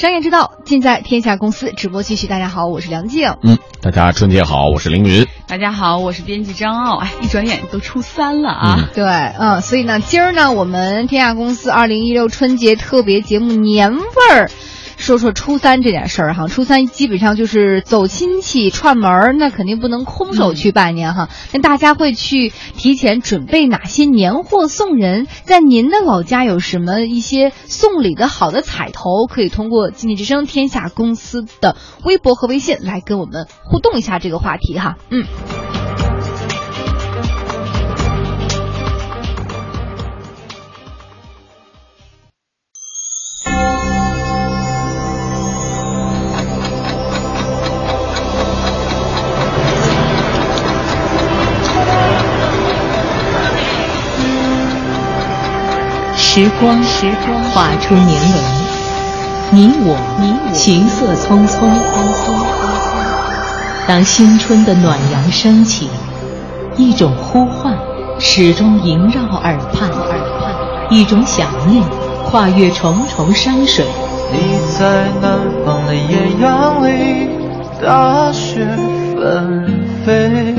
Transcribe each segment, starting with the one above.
商业之道，尽在天下公司直播继续。大家好，我是梁静。嗯，大家春节好，我是凌云。大家好，我是编辑张傲。哎，一转眼都初三了啊！对，嗯，所以呢，今儿呢，我们天下公司二零一六春节特别节目年味儿。说说初三这点事儿哈，初三基本上就是走亲戚串门儿，那肯定不能空手去拜年哈。那大家会去提前准备哪些年货送人？在您的老家有什么一些送礼的好的彩头？可以通过经济之声天下公司的微博和微信来跟我们互动一下这个话题哈。嗯。时光，时光画出年轮，你我，你我，行色匆匆。当新春的暖阳升起，一种呼唤始终萦绕耳畔，耳畔。一种想念跨越重重山水。你在南方的艳阳里，大雪纷飞。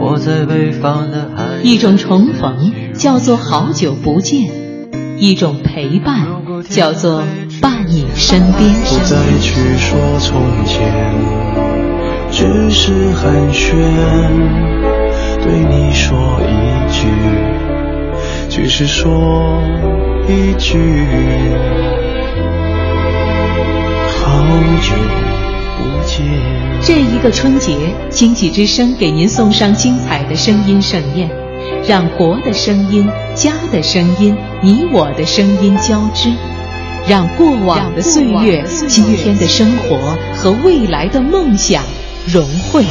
我在北方的海。一种重逢叫做好久不见，一种陪伴叫做伴你身边。不再去说从前，只是寒暄，对你说一句，只是说一句，好久不见。这一个春节，经济之声给您送上精彩的声音盛宴，让国的声音、家的声音、你我的声音交织，让过往的岁月、今天的生活和未来的梦想融汇。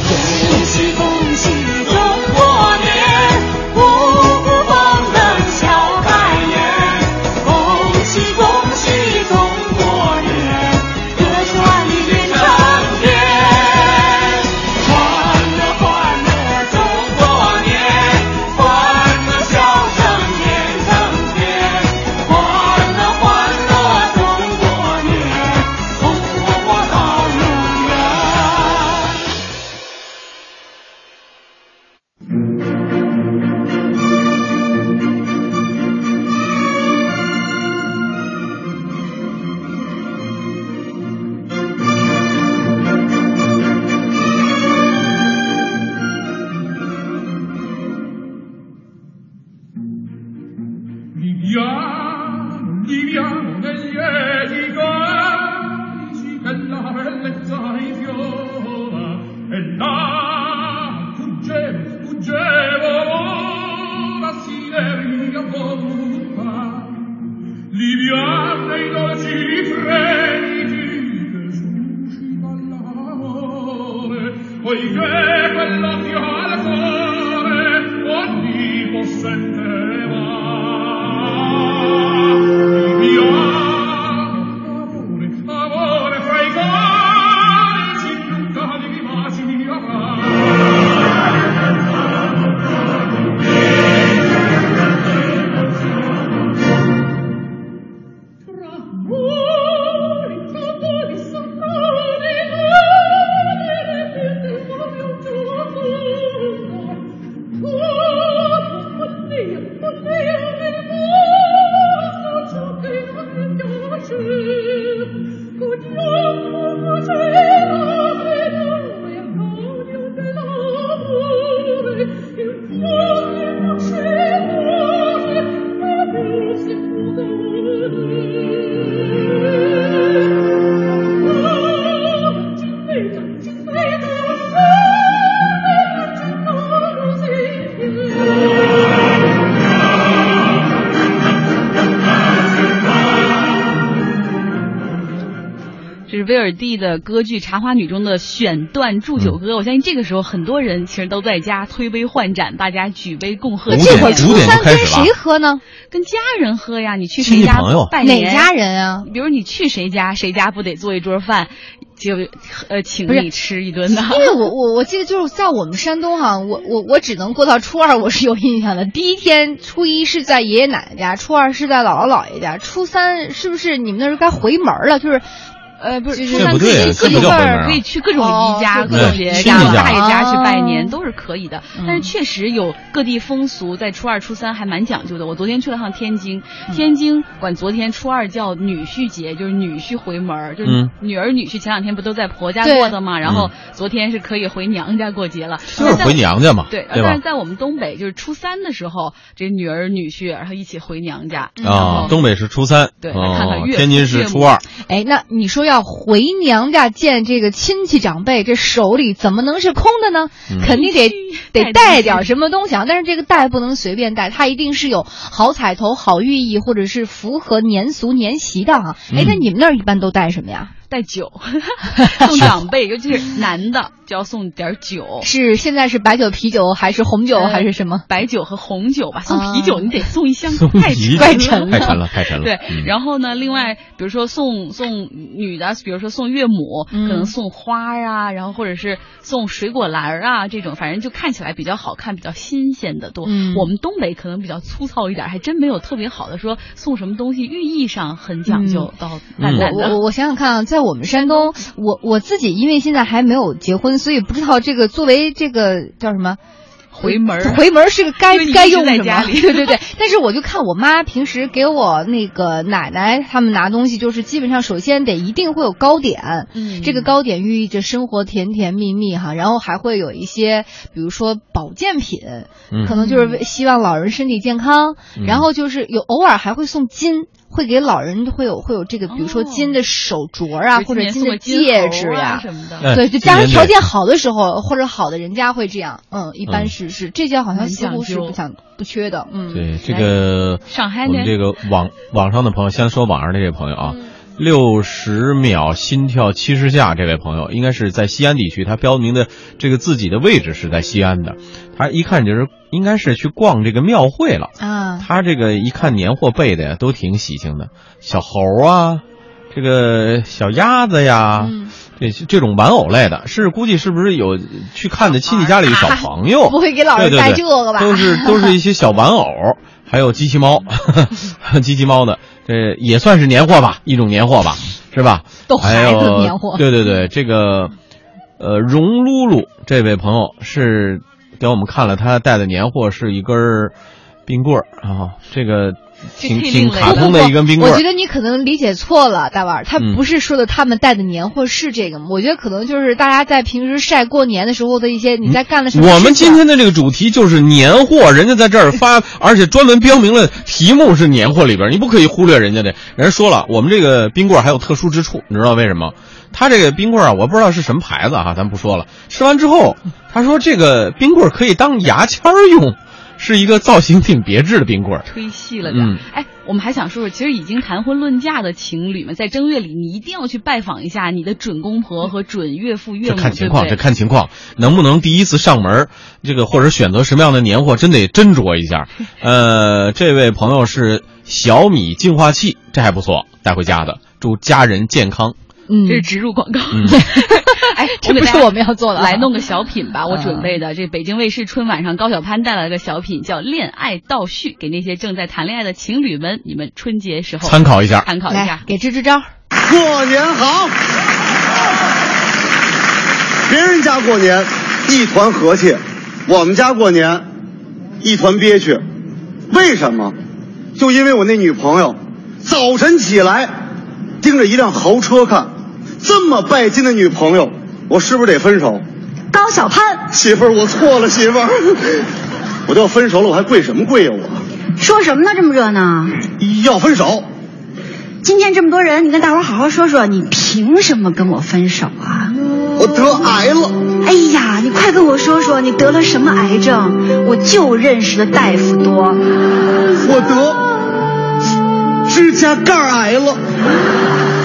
che quell'occhio al cuore ogni possente 的歌剧《茶花女》中的选段祝酒歌，我相信这个时候很多人其实都在家推杯换盏，大家举杯共贺。这会儿初三跟谁喝呢？跟家人喝呀！你去谁家拜年？哪家人啊？比如你去谁家，谁家不得做一桌饭？就呃请你吃一顿的。因为我我我记得就是在我们山东哈，我我我只能过到初二，我是有印象的。第一天初一是在爷爷奶奶家，初二是在姥姥姥爷家，初三是不是你们那时候该回门了？就是。呃，不是，就是不对啊自己这不叫回门啊可以去各种姨家、哦各种对爷爷家、大爷家去拜哦年都是可以的。但是确实有各地风俗，在初二、初三还蛮讲究的。我昨天去了趟天津，天津管昨天初二叫女婿节，就是女婿回门儿，就是嗯女儿女婿前两天不都在婆家过的嘛，然后昨天是可以回娘家过节了，就是回娘家嘛，对，但是？在我们东北，就是初三的时候，这女儿女婿然后一起回娘家啊，东北是初三，对来看看岳父哦天津是初二，哎，那你说要回娘家见这个亲戚长辈，这手里怎么能是空的呢？嗯肯定得得带点什么东西啊！但是这个带不能随便带，它一定是有好彩头、好寓意，或者是符合年俗年习的啊。哎，嗯那你们那儿一般都带什么呀？带酒，送长辈，尤其是男的就要送点酒。是现在是白酒、啤酒，还是红酒，呃还是什么？白酒和红酒吧，送啊啤酒你得送一箱，太沉了太沉了，太沉了。对，嗯然后呢，另外比如说送送女的，比如说送岳母，嗯可能送花啊，然后或者是送水果篮儿啊，这种反正就看起来比较好看、比较新鲜的多。嗯我们东北可能比较粗糙一点，还真没有特别好的说送什么东西寓意上很讲究，到淡淡的。我我我想想看啊，在我们山东，我我自己因为现在还没有结婚，所以不知道这个作为这个叫什么。回门儿回门儿是个该该用什么？在家里 对对对。但是我就看我妈平时给我那个奶奶他们拿东西，就是基本上首先得一定会有糕点，嗯这个糕点寓意着生活甜甜蜜蜜哈，然后还会有一些比如说保健品，嗯可能就是希望老人身体健康，嗯然后就是有偶尔还会送金。会给老人会有会有这个，比如说哦金的手镯啊，就或者金的戒指呀、什么的。哎对，就家庭条件好的时候，或者好的人家会这样，嗯，一般嗯是是这些好像很似乎是不想不缺的，嗯，对这个上海呢我们这个网网上的朋友，先说网上的这位朋友啊，嗯六十秒心跳七十下，这位朋友应该是在西安地区，他标明的这个自己的位置是在西安的，他一看就是应该是去逛这个庙会了。啊，他这个一看年货备的呀，都挺喜庆的，小猴啊，这个小鸭子呀，嗯。这这种玩偶类的，是估计是不是有去看的亲戚家里的小朋友？不会给老人带这个吧？都是都是一些小玩偶，还有机器猫，机器猫的，这也算是年货吧，一种年货吧，是吧？逗还孩子有年货对对对，这个呃，荣露露这位朋友是给我们看了他带的年货是一根冰棍儿啊，这个挺挺这忒另类了卡通的一根冰棍我觉。得你可能理解错了，大腕儿，他嗯不是说的他们带的年货是这个吗？我觉得可能就是大家在平时晒过年的时候的一些你在干的什么。我们今天的这个主题就是年货，人家在这儿发，而且专门标明了题目是年货里边，你不可以忽略人家的。人家说了，我们这个冰棍还有特殊之处，你知道为什么？他这个冰棍啊，我不知道是什么牌子哈、咱不说了。吃完之后，他说这个冰棍可以当牙签儿用，是一个造型挺别致的冰棍儿。吹细了点哎，我们还想说说，其实已经谈婚论嫁的情侣们，在正月里你一定要去拜访一下你的准公婆和准岳父岳母这，看情况，这？看情况，能不能第一次上门儿，这个或者选择什么样的年货，真得斟酌一下。呃，这位朋友是小米净化器，这还不错，带回家的，祝家人健康。嗯这，是植入广告。嗯 哎，这不是我们要做的啊来弄个小品吧，我嗯准备的。这北京卫视春晚上，高晓攀带来了个小品，叫《恋爱倒叙》，给那些正在谈恋爱的情侣们，你们春节时候参考一下参考一下。给支支招。过年好！别人家过年一团和气，我们家过年一团憋屈。为什么？就因为我那女朋友早晨起来盯着一辆豪车看，这么拜金的女朋友，我是不是得分手？高小攀媳妇儿，我错了，媳妇儿，我都要分手了，我还跪什么跪呀、我说什么呢？这么热闹？要分手。今天这么多人，你跟大伙儿好好说说，你凭什么跟我分手啊？我得癌了，哎呀，你快跟我说说，你得了什么癌症？我就认识的大夫多。我得指甲盖癌了。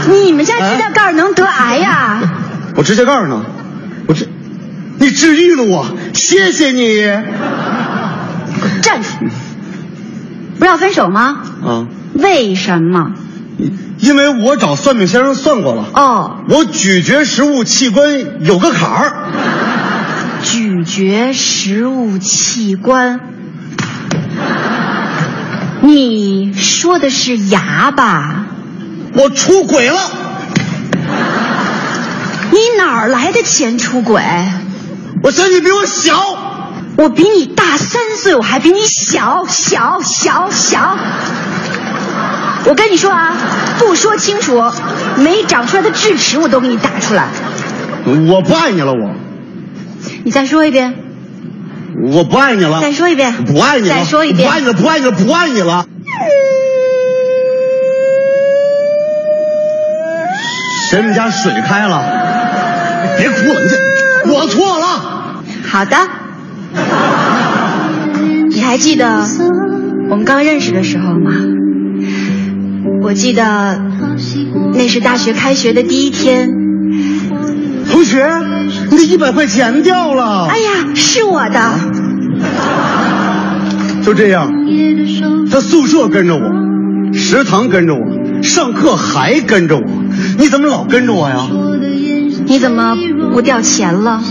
你们家指甲盖能得癌呀、我指甲盖呢？我这，你治愈了我，谢谢你。站住！不是要分手吗？啊，为什么？因为我找算命先生算过了，哦，我咀嚼食物器官有个坎儿。咀嚼食物器官。你说的是牙吧？我出轨了，你哪儿来的钱出轨？我嫌你比我小，我比你大三岁，我还比你小小小小。我跟你说啊，不说清楚，没长出来的智齿我都给你打出来。我不爱你了，我你再说一遍，我不爱你了，再说一遍，不爱你了，再说一遍不爱你了，不爱你了，不爱你了。谁们家水开了？别哭了，你这我错了。好的。你还记得我们刚认识的时候吗？我记得那是大学开学的第一天。同学，你的一百块钱掉了。哎呀，是我的。就这样，他宿舍跟着我，食堂跟着我，上课还跟着我。你怎么老跟着我呀？你怎么不掉钱了？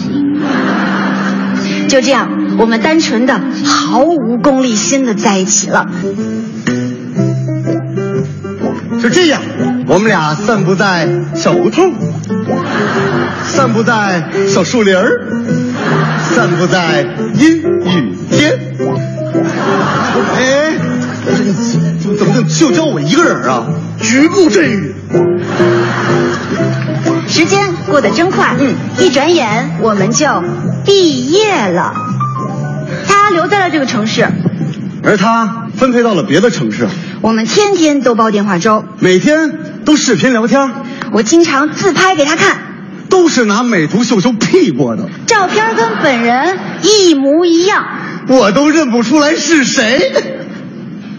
就这样，我们单纯的、毫无功利心的在一起了。就这样，我们俩散步在小胡同，散步在小树林儿，散步在阴雨天。哎，怎么就就教我一个人啊？局部阵雨。时间过得真快，嗯，一转眼我们就毕业了。他留在了这个城市，而他分配到了别的城市，我们天天都煲电话粥，每天都视频聊天，我经常自拍给他看，都是拿美图秀秀 P 过的，照片跟本人一模一样，我都认不出来是谁。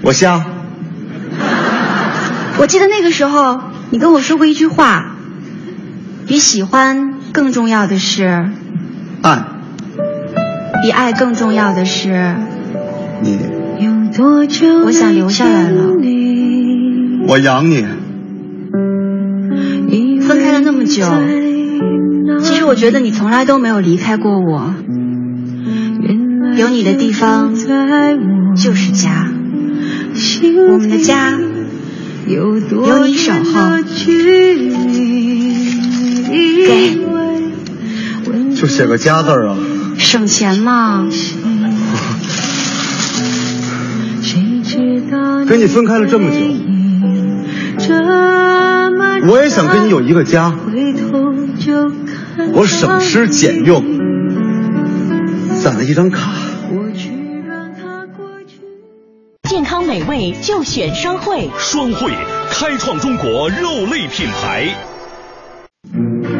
我瞎。我记得那个时候你跟我说过一句话，比喜欢更重要的是爱，比爱更重要的是你，我想留下来了。我养你。分开了那么久，其实我觉得你从来都没有离开过我。有你的地方就是家，我们的家有你守候。给，就写个家字儿啊。省钱嘛。跟你分开了这么久，我也想跟你有一个家。我省吃俭用，攒了一张卡。健康美味就选双汇，双汇开创中国肉类品牌。来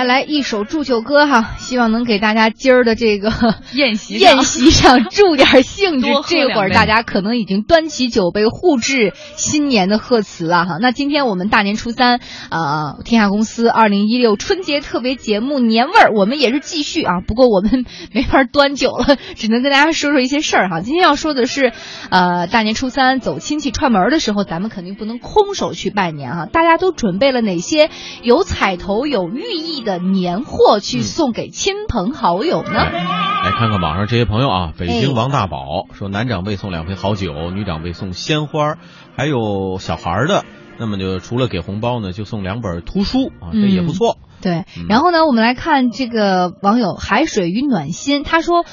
来来，一首祝酒歌哈，希望能给大家今儿的这个宴 席宴席上助点兴致这会儿大家可能已经端起酒杯，互致新年的贺词了哈。那今天我们大年初三，呃，天下公司二零一六春节特别节目年味儿，我们也是继续啊。不过我们没法端酒了，只能跟大家说说一些事儿哈。今天要说的是，呃，大年初三走亲戚串门的时候，咱们肯定不能空手去拜年哈。大家都准备了哪些有彩头、有寓意的年货去送给亲朋好友呢？来看看网上这些朋友啊，北京哎王大宝说，男长辈送两瓶好酒，女长辈送鲜花，还有小孩的，那么就除了给红包呢，就送两本图书啊，这也不错。对嗯，然后呢，我们来看这个网友海水与暖心，他说。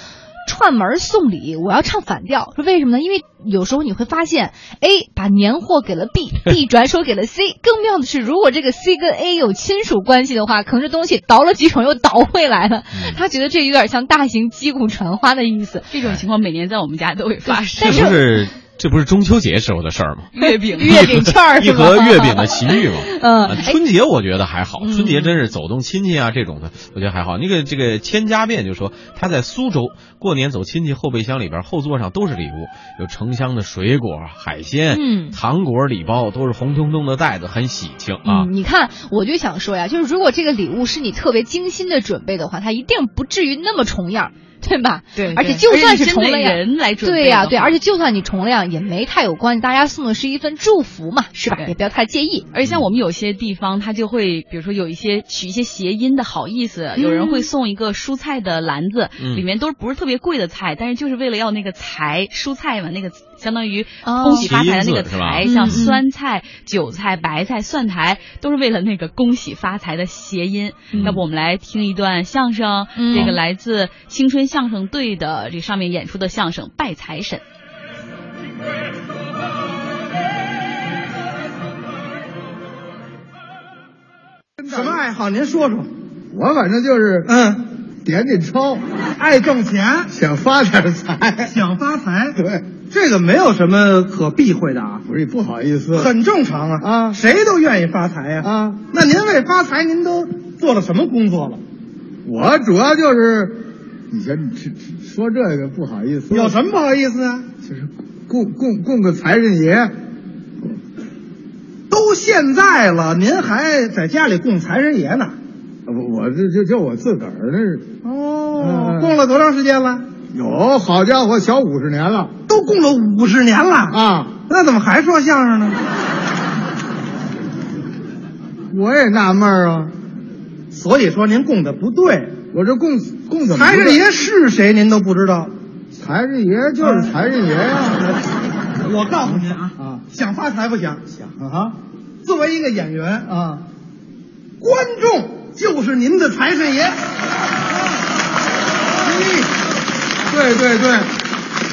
串门送礼，我要唱反调，说为什么呢？因为有时候你会发现，A 把年货给了 B，B 转手给了 C。更妙的是，如果这个 C 跟 A 有亲属关系的话，可能这东西倒了几手又倒回来了。他觉得这有点像大型击鼓传花的意思。这种情况每年在我们家都会发生。这不是这不是中秋节时候的事儿吗？月饼月饼券儿一盒月饼的奇遇嘛。嗯啊春节我觉得还好，嗯春节真是走动亲戚啊这种的，我觉得还好。那个这个千家变就说他在苏州过年走亲戚，后备箱里边后座上都是礼物，有成箱的水果、海鲜、嗯糖果、礼包，都是红彤彤的袋子，很喜庆啊。嗯，你看，我就想说呀，就是如果这个礼物是你特别精心的准备的话，它一定不至于那么重样，对吧？对而且就算是重了样，人来准备对呀、对，而且就算你重了样，也没太有关系，大家送的是一份祝福嘛，是吧？也不要太介意。而且像我们有些地方，他就会，比如说有一些取一些谐音的好意思，有人会送一个蔬菜的篮子，嗯里面都不是特别贵的菜，但是就是为了要那个财，蔬菜嘛，那个相当于哦恭喜发财的那个财，嗯像嗯酸菜、韭菜、白菜、蒜苔，都是为了那个恭喜发财的谐音。嗯要不我们来听一段相声，嗯这个来自青春相声队的这上面演出的相声《拜财神》。什么爱好？您说说。我反正就是嗯，点点钞，爱挣钱，想发点财。想发财。对，这个没有什么可避讳的啊，不是不好意思，很正常啊。啊谁都愿意发财呀。啊，那您为发财，您都做了什么工作了？我主要就是，你先这这说这个不好意思，有什么不好意思啊？就是供供供个财神爷，都现在了，您还在家里供财神爷呢？我我这就就我自个儿那是哦嗯供了多长时间了？有，好家伙，小五十年了都供了五十年了，啊！那怎么还说相声呢？我也纳闷儿啊，所以说您供的不对，我这供供怎么财神爷是谁您都不知道。财神爷就是财神爷呀、我告诉您啊，啊想发财不想？想啊作为一个演员，啊！观众就是您的财神爷。对对对，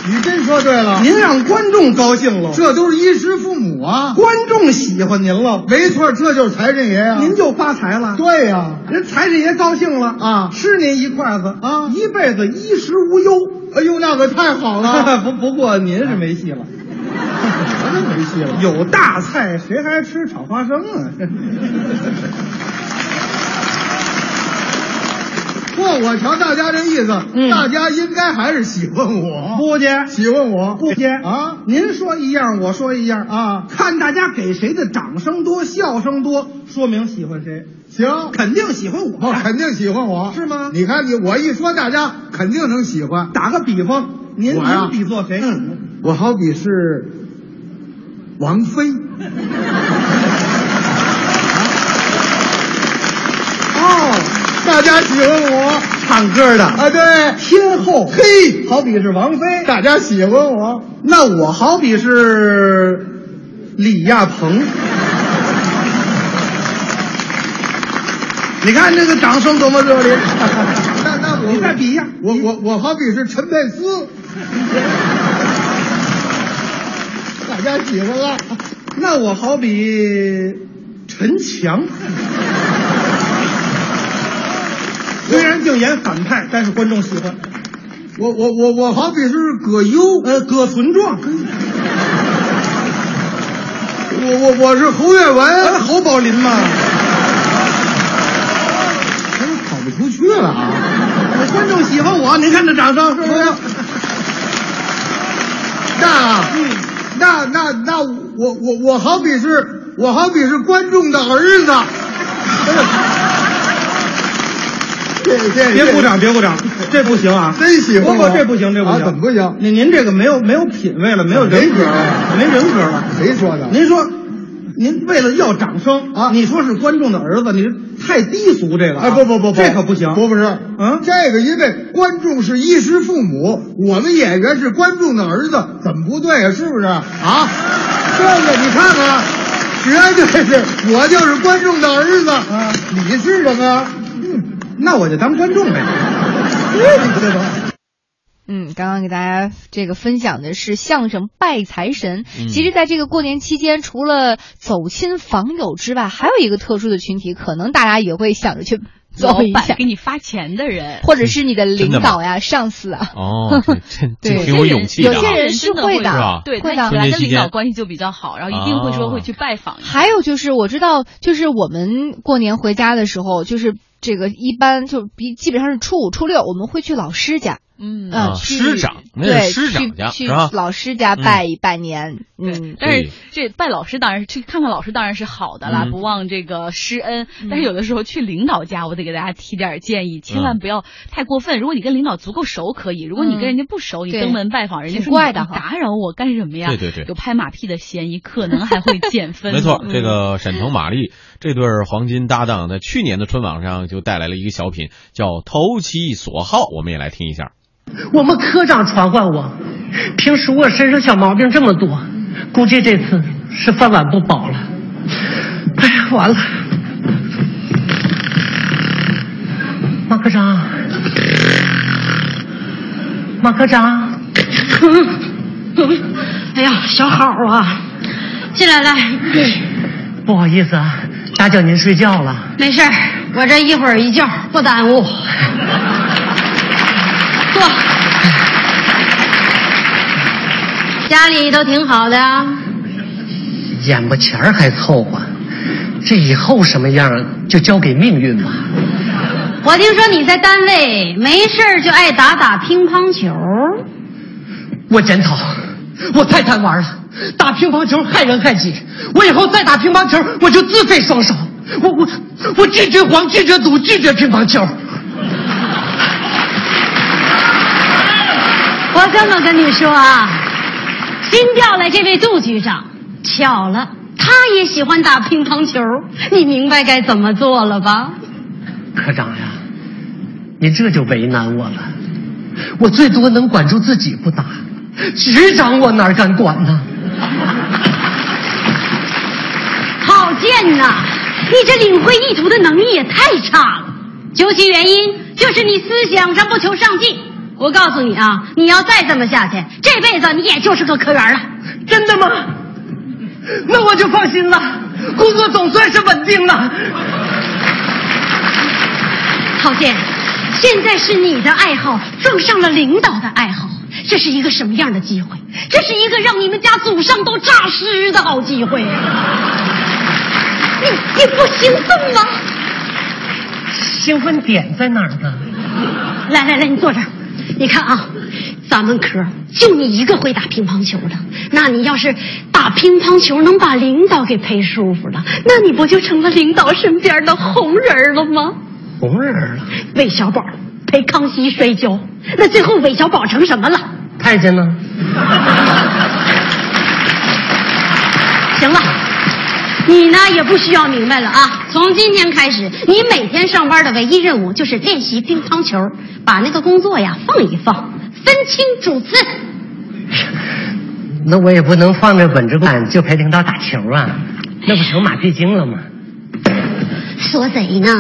你真说对了，您让观众高兴了，这都是衣食父母啊，观众喜欢您了，没错，这就是财神爷呀、您就发财了。对呀、人财神爷高兴了啊吃您一筷子啊一辈子衣食无忧。哎呦，那可太好了，不不过您是没戏了，我真没戏了。有大菜谁还吃炒花生啊？不，我瞧大家这意思，嗯大家应该还是喜欢我，不接，喜欢我，不接啊您说一样，我说一样啊看大家给谁的掌声多、笑声多，说明喜欢谁，行，肯定喜欢我我。肯定喜欢我，是吗你看你我一说，大家肯定能喜欢。打个比方，您我呀您比作谁？嗯，我好比是王菲，哦，大家喜欢我唱歌的。啊，对，天后，嘿，好比是王菲，大家喜欢我，那我好比是李亚鹏。你看这个掌声多么热烈！那那我。你再比一下，我我我好比是陈佩斯，大家喜欢了。那我好比陈强。虽然净演反派，但是观众喜欢。我我我我好比是葛优，呃，葛存壮，我我我是侯月呃，文，侯宝林嘛。他都跑不出去了啊！观众喜欢我，您看这掌声是不是？那那那那我我我好比是我好比是观众的儿子。别鼓掌，别鼓掌，这不行啊！真喜欢不不，这不行，这不啊行，怎么不行您您这个没有没有品位了，没有人格了，没人格了。谁说的？您说，您为了要掌声啊你说是观众的儿子，你太低俗这个、啊。哎，不不不不，这可不行。不不是，嗯这个因为观众是衣食父母，我们演员是观众的儿子，怎么不对啊？是不是啊？这个你看看，绝对是我就是观众的儿子，啊你是什么？那我就当观众呗。嗯，刚刚给大家这个分享的是相声拜财神。嗯其实，在这个过年期间，除了走亲访友之外，还有一个特殊的群体，可能大家也会想着去走一下，给你发钱的人，或者是你的领导呀、上司啊。哦，对挺有勇气的啊。有些人是会的对，会的本来跟领导关系就比较好，然后一定会说哦会去拜访。还有就是我知道，就是我们过年回家的时候，就是这个一般就比基本上是初五、初六，我们会去老师家。嗯师长那师长家去是吧去老师家拜一拜年。嗯，但是这拜老师当然是去看看老师当然是好的啦，嗯不忘这个师恩。但是有的时候去领导家，我得给大家提点建议，千万不要太过分。如果你跟领导足够熟可以，如果你跟人家不熟，你登门拜访，人家挺说你怪的哈打扰我干什么呀？对对对有拍马屁的嫌疑，可能还会减分。没错，嗯这个沈腾、马丽这对黄金搭档，在去年的春晚上就带来了一个小品，叫《投其所好》，我们也来听一下。我们科长传唤我，平时我身上小毛病这么多，估计这次是饭碗不保了。哎呀，完了！马科长，马科长，哎呀，小好啊，进来来，不好意思啊，打搅您睡觉了。没事儿，我这一会儿一觉不耽误。坐，家里都挺好的啊。眼巴前儿还凑合，这以后什么样就交给命运吧。我听说你在单位没事儿就爱打打乒乓球，我检讨，我太贪玩了，打乒乓球害人害己。我以后再打乒乓球，我就自废双手。我我我拒绝黄，拒绝赌，拒绝乒乓球。我这么跟你说啊，新调来这位杜局长，巧了，他也喜欢打乒乓球，你明白该怎么做了吧？科长呀，你这就为难我了。我最多能管住自己不打，局长我哪敢管呢？好贱呐！你这领会意图的能力也太差了。究其原因，就是你思想上不求上进。我告诉你啊，你要再这么下去，这辈子你也就是个科员了。真的吗？那我就放心了，工作总算是稳定了。郝建，现在是你的爱好撞上了领导的爱好，这是一个什么样的机会？这是一个让你们家祖上都诈尸的好机会。你你不兴奋吗？兴奋点在哪儿呢？来来来，你坐这儿。你看啊，咱们科就你一个会打乒乓球的，那你要是打乒乓球能把领导给陪舒服了，那你不就成了领导身边的红人了吗？红人了。韦小宝陪康熙摔跤，那最后韦小宝成什么了？太监呢？行了，你呢也不需要明白了啊！从今天开始，你每天上班的唯一任务就是练习乒乓球，把那个工作呀放一放，分清主次。那我也不能放着本职干就陪领导打球啊，那不成马屁精了吗？说谁呢？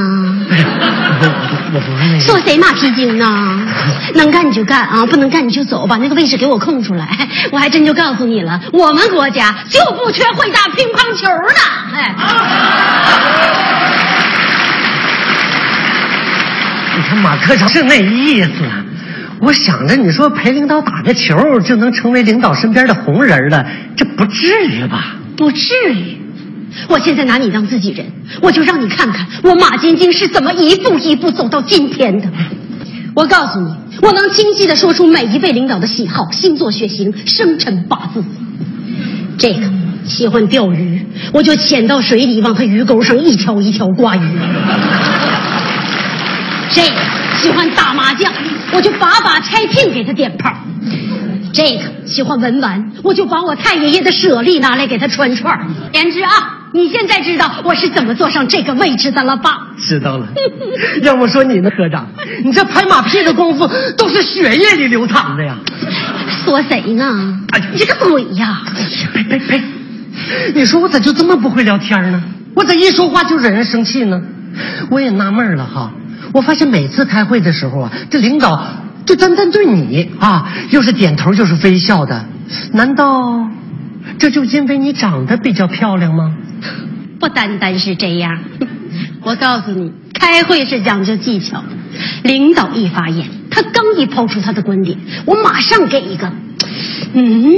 我 我不是那说谁马屁精呢？能干你就干啊，不能干你就走，把那个位置给我空出来。我还真就告诉你了，我们国家就不缺会打乒乓球的。哎，你看马科长是那意思。我想着你说陪领导打个球就能成为领导身边的红人了，这不至于吧？不至于。我现在拿你当自己人，我就让你看看我马晶晶是怎么一步一步走到今天的。我告诉你，我能清晰的说出每一位领导的喜好、星座、血型、生辰八字。这个喜欢钓鱼，我就潜到水里往他鱼钩上一条一条挂鱼。这个喜欢打麻将，我就把把拆聘给他点炮。这个喜欢文玩，我就把我太爷爷的舍利拿来给他穿串儿。言之啊，你现在知道我是怎么坐上这个位置的了吧？知道了。要不说你呢，科长，你这拍马屁的功夫都是血液里流淌的呀！说谁呢？哎，这个鬼呀！呸呸呸！你说我咋就这么不会聊天呢？我咋一说话就惹人生气呢？我也纳闷了哈，我发现每次开会的时候啊，这领导就单单对你啊，又是点头又是微笑的，难道这就因为你长得比较漂亮吗？不单单是这样，我告诉你，开会是讲究技巧，领导一发言，他刚一抛出他的观点，我马上给一个，嗯，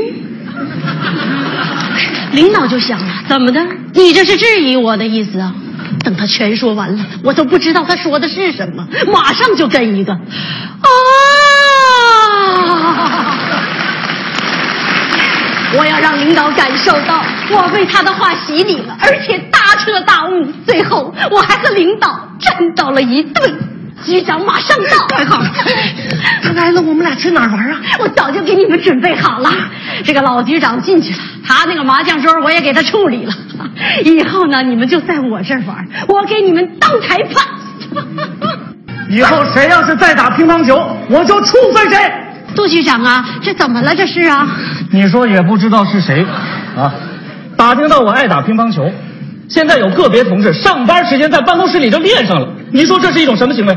领导就想了，怎么的？你这是质疑我的意思啊？等他全说完了，我都不知道他说的是什么，马上就跟一个，啊！我要让领导感受到我被他的话洗礼了，而且大彻大悟。最后，我还和领导站到了一队。局长马上到，太好了！他来了，我们俩去哪儿玩啊？我早就给你们准备好了。这个老局长进去了，他那个麻将桌我也给他处理了。以后呢，你们就在我这儿玩，我给你们当裁判。以后谁要是再打乒乓球，我就处分谁。杜局长啊，这怎么了？这是啊？你说也不知道是谁，啊？打听到我爱打乒乓球，现在有个别同志上班时间在办公室里就练上了。你说这是一种什么行为？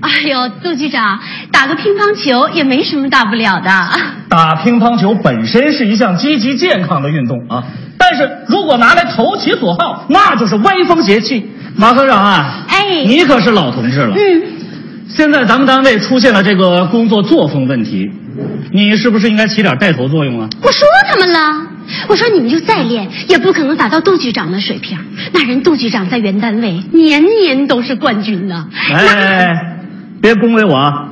哎呦，杜局长，打个乒乓球也没什么大不了的。打乒乓球本身是一项积极健康的运动啊，但是如果拿来投其所好，那就是歪风邪气。马科长啊，哎，你可是老同志了。嗯，现在咱们单位出现了这个工作作风问题，你是不是应该起点带头作用啊？我说他们了，我说你们就再练，也不可能达到杜局长的水平。那人杜局长在原单位年年都是冠军呢。哎。别恭维我啊！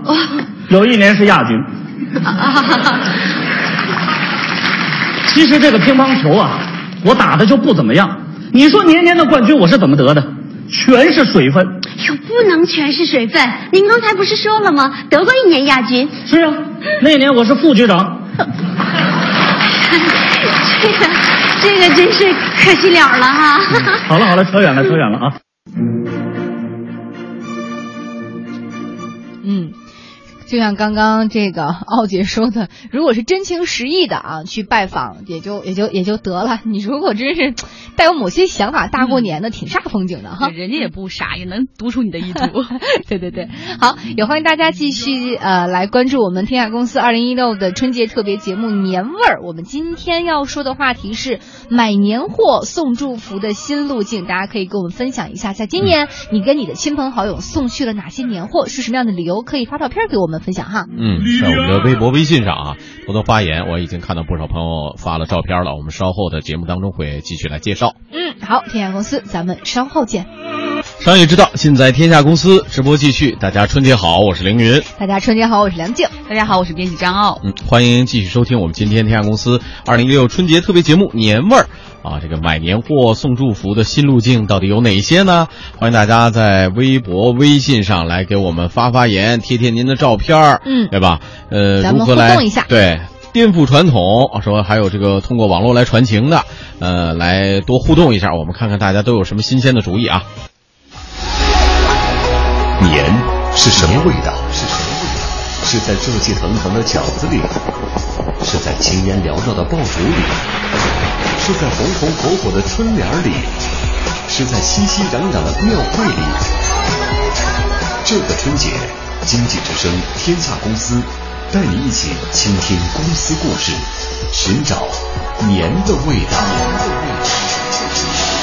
有一年是亚军。其实这个乒乓球啊，我打的就不怎么样。你说年年的冠军我是怎么得的？全是水分。哟，不能全是水分。您刚才不是说了吗？得过一年亚军。是啊，那年我是副局长。这个，这个真是可惜了了哈。好了好了，扯远了 扯远了啊。就像刚刚这个奥姐说的，如果是真情实意的啊，去拜访也就也就也就得了。你如果真是带有某些想法，大过年的挺煞风景的哈。人家也不傻，也能读出你的意图。对对对，好，也欢迎大家继续呃来关注我们天下公司二零一六的春节特别节目年味儿。我们今天要说的话题是买年货送祝福的新路径，大家可以跟我们分享一下，在今年你跟你的亲朋好友送去了哪些年货，是什么样的理由？可以发照片给我们分享哈。嗯，在我们的微博、微信上啊，多多发言。我已经看到不少朋友发了照片了，我们稍后的节目当中会继续来介绍。嗯，好，天下公司，咱们稍后见。商业之道，尽在天下公司。直播继续，大家春节好，我是凌云。大家春节好，我是梁静。大家好，我是编辑张傲。嗯，欢迎继续收听我们今天天下公司二零一六春节特别节目年味儿啊，这个买年货送祝福的新路径到底有哪些呢？欢迎大家在微博、微信上来给我们发发言，贴贴您的照片儿，嗯，对吧？呃，咱们如何来互动一下对。颠覆传统，说还有这个通过网络来传情的，呃，来多互动一下，我们看看大家都有什么新鲜的主意啊。年是什么味道？是什么味道？是在热气腾腾的饺子里，是在青烟缭绕的爆竹里，是在红红火火的春联里，是在熙熙攘攘的庙会里。这个春节，经济之声天下公司带你一起倾听公司故事，寻找年的味道。年的味道。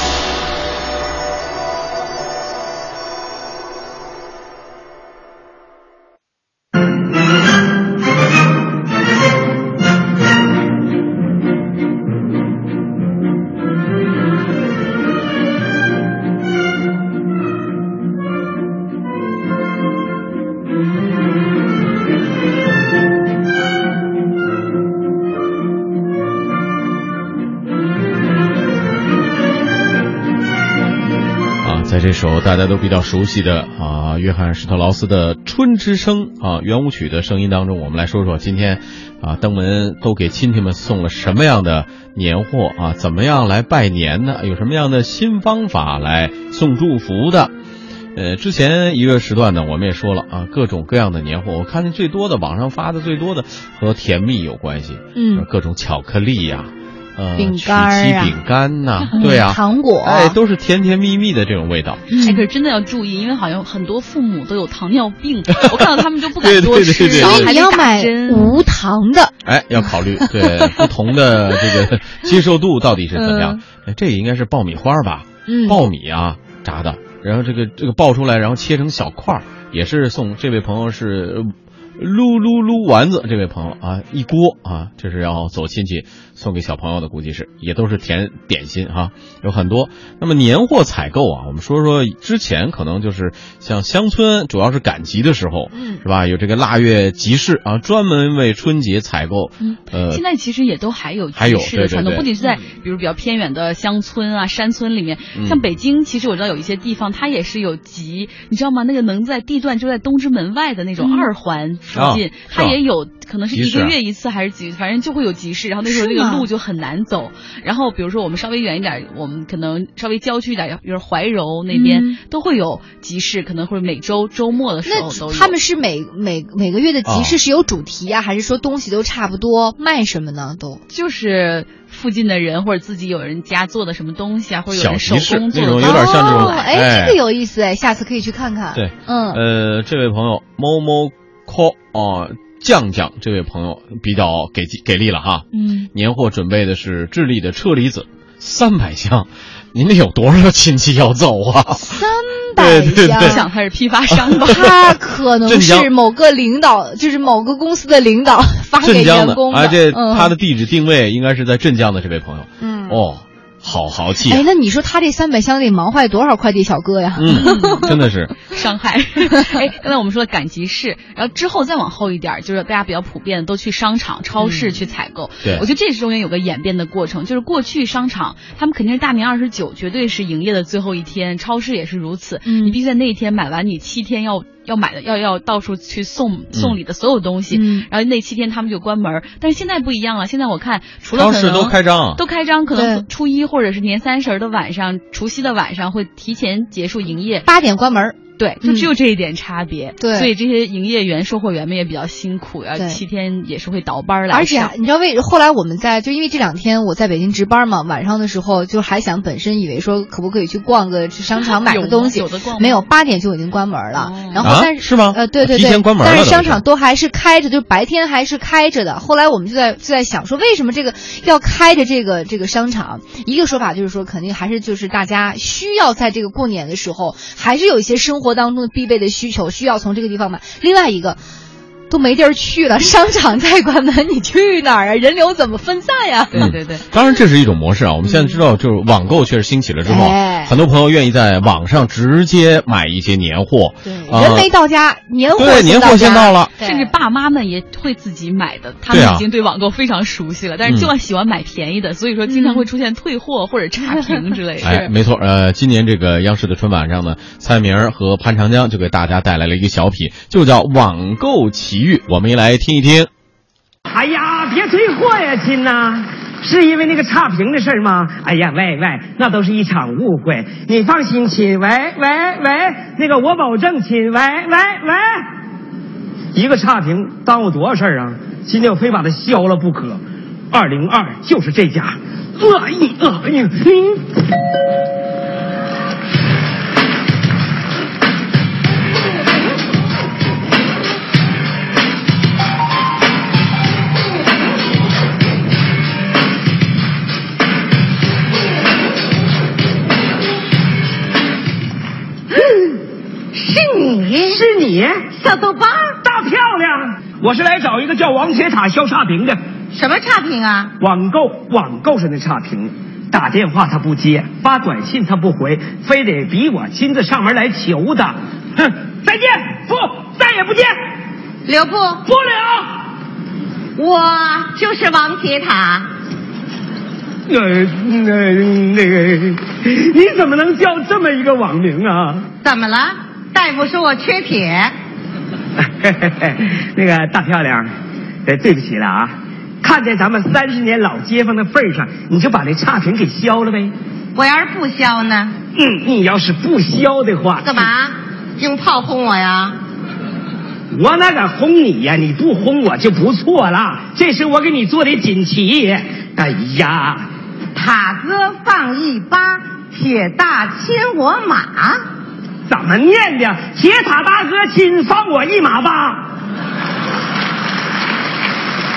这首大家都比较熟悉的啊，约翰施特劳斯的《春之声》啊圆舞曲的声音当中，我们来说说今天啊登门都给亲戚们送了什么样的年货啊？怎么样来拜年呢？有什么样的新方法来送祝福的？呃，之前一个时段呢，我们也说了啊，各种各样的年货，我看见最多的网上发的最多的和甜蜜有关系，嗯，各种巧克力呀、呃，饼干儿啊曲奇饼干呐、嗯对啊、糖果哎，都是甜甜蜜蜜的这种味道。哎，可是真的要注意，因为好像很多父母都有糖尿病，我看到他们就不敢对多吃，对对对然后还要买。无糖的，哎，要考虑对不同的这个接受度到底是怎么样。哎，这也应该是爆米花吧？嗯爆米啊，炸的然后这个这个爆出来，然后切成小块儿，也是送这位朋友是。撸撸撸丸子，这位朋友啊，一锅啊，这是要走亲戚送给小朋友的，估计是也都是甜点心哈，有很多。那么年货采购啊，我们说说之前可能就是像乡村，主要是赶集的时候，嗯，是吧？有这个腊月集市啊，专门为春节采购。嗯，呃，现在其实也都还有还有集市的传动，对对对不仅是在比如比较偏远的乡村啊、山村里面，嗯像北京，其实我知道有一些地方它也是有集，你知道吗？那个能在地段就在东直门外的那种嗯二环附近，它也有可能是一个月一次还是几，反正就会有集市，然后那时候那个路就很难走。然后比如说我们稍微远一点，我们可能稍微郊区一点，比如怀柔那边、嗯都会有集市，可能会每周周末的时候都有。那他们是每每每个月的集哦市是有主题啊，还是说东西都差不多？卖什么呢？都就是附近的人或者自己有人家做的什么东西啊，或者有人手工做的那种有点像这种哦，哎，哎这个有意思哎，下次可以去看看。对，嗯，呃，这位朋友猫猫 call 啊、酱酱，这位朋友比较给给力了哈。嗯，年货准备的是智利的车厘子三百箱，您得有多少亲戚要走啊？三百箱，想他是批发商吧？他可能是某个领导，就是某个公司的领导发给镇江的员工啊，这嗯他的地址定位应该是在镇江的这位朋友。嗯哦，好豪气啊哎，！那你说他这三百箱得忙坏多少快递小哥呀？嗯，真的是。伤害。哎，刚才我们说的赶集市，然后之后再往后一点，就是大家比较普遍的都去商场、超市去采购。对我觉得这是中间有个演变的过程，就是过去商场他们肯定是大年二十九绝对是营业的最后一天，超市也是如此。嗯你必须在那一天买完，你七天要。要买的要要到处去送送礼的所有东西，嗯。然后那七天他们就关门。儿。但是现在不一样了，现在我看除了超市都开张都开张，可能初一或者是年三十儿的晚上、除夕的晚上会提前结束营业，八点关门。对，就只有这一点差别。对所以这些营业员、售货员们也比较辛苦，要对七天也是会倒班儿来而且上你知道为后来我们在就因为这两天我在北京值班嘛，晚上的时候就还想本身以为说可不可以去逛个去商场买个东西，有的逛没有八点就已经关门了。然后但是、是吗呃对对对，提前关门了但是商场都还是开着，就白天还是开着的。后来我们就在就在想说，为什么这个要开着这个这个商场？一个说法就是说，肯定还是就是大家需要在这个过年的时候，还是有一些生活当中必备的需求，需要从这个地方买。另外一个。都没地儿去了，商场再关门，你去哪儿啊？人流怎么分散呀？对对对，当然，这是一种模式啊。我们现在知道，就是网购确实兴起了之后，哎很多朋友愿意在网上直接买一些年货。对，啊人没到家，年货对年货先到了甚至爸妈们也会自己买的，他们已经对网购非常熟悉了，但是就嗯喜欢买便宜的，所以说经常会出现退货或者差评之类的。哎，没错，呃，今年这个央视的春晚上呢，蔡明和潘长江就给大家带来了一个小品，就叫《网购奇遇》，我们也来听一听。哎呀，别退货呀，亲呐！是因为那个差评的事吗？哎呀，喂喂，那都是一场误会。你放心，亲。喂喂喂，那个我保证，亲。喂喂喂，一个差评耽误多少事啊？今天我非把它消了不可。二零二就是这家。哎呀哎呀，嗯。是你，小豆包，大漂亮！我是来找一个叫王铁塔消差评的。什么差评啊？网购，网购上的差评，打电话他不接，发短信他不回，非得逼我亲自上门来求他。哼，再见，不，再也不见，留步，不了。我就是王铁塔。那，那那个，你怎么能叫这么一个网名啊？怎么了？大夫说我缺铁。那个大漂亮，呃，对不起了啊，看在咱们三十年老街坊的份上，你就把那差评给消了呗。我要是不消呢？嗯，你要是不消的话，干嘛？用炮轰我呀？我哪敢轰你呀？你不轰我就不错了。这是我给你做的锦旗。哎呀，塔哥放一巴，铁大牵我马。怎么念的？铁塔大哥亲放我一马吧。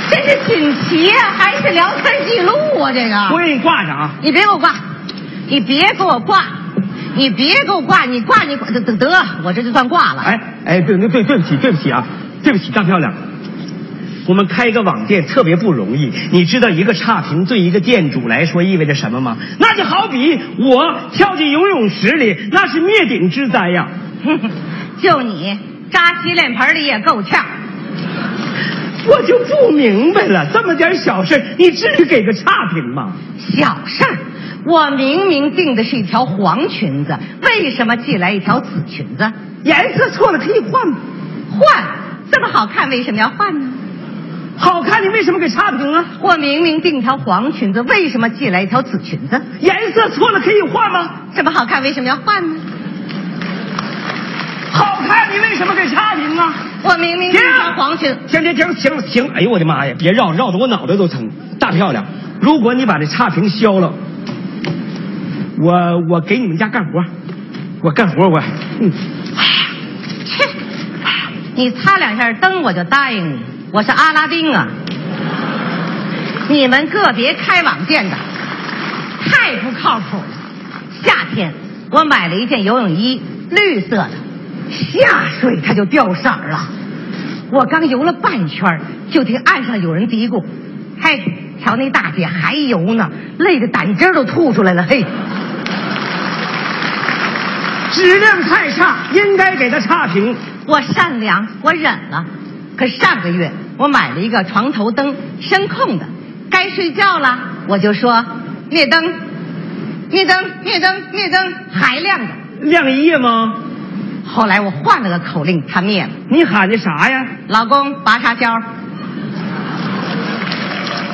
这是锦旗啊还是聊天记录啊？这个我给你挂上啊。你别给我挂，你别给我挂，你别给我挂，你挂你挂得得得，我这就算挂了。哎哎，对对对，对不起对不起啊，对不起，大漂亮。我们开一个网店特别不容易，你知道一个差评对一个店主来说意味着什么吗？那就好比我跳进游泳池里，那是灭顶之灾呀。就你扎洗脸盆里也够呛。我就不明白了，这么点小事，你至于给个差评吗？小事儿，我明明订的是一条黄裙子，为什么寄来一条紫裙子？颜色错了可以换吗？换，这么好看，为什么要换呢？好看，你为什么给差评啊？我明明订条黄裙子，为什么寄来一条紫裙子？颜色错了可以换吗？这么好看，为什么要换呢？好看，你为什么给差评啊？我明明订条黄裙，停停停停停！哎呦我的妈呀！别绕，绕的我脑袋都疼。大漂亮，如果你把这差评消了，我我给你们家干活，我干活我，嗯，切，你擦两下灯我就答应你，我是阿拉丁啊！你们个别开网店的太不靠谱了。夏天我买了一件游泳衣，绿色的，下水它就掉色儿了。我刚游了半圈，就听岸上有人嘀咕：“嘿，瞧那大姐还游呢，累得胆汁都吐出来了。”嘿，质量太差，应该给他差评。我善良，我忍了。可上个月我买了一个床头灯，声控的，该睡觉了，我就说灭灯，灭灯，灭灯，灭灯，还亮着。亮一夜吗？后来我换了个口令，它灭了。你喊的啥呀？老公，拔插销。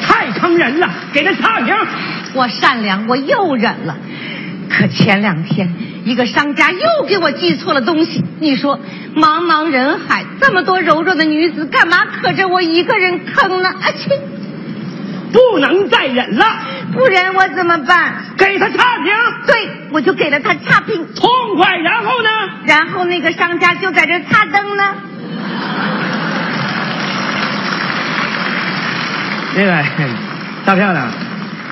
太坑人了，给他差评。我善良，我又忍了。可前两天，一个商家又给我寄错了东西。你说，茫茫人海，这么多柔弱的女子，干嘛可着我一个人坑呢？啊切！不能再忍了，不然我怎么办？给他差评。对，我就给了他差评。痛快。然后呢？然后那个商家就在这擦灯呢。那个大漂亮，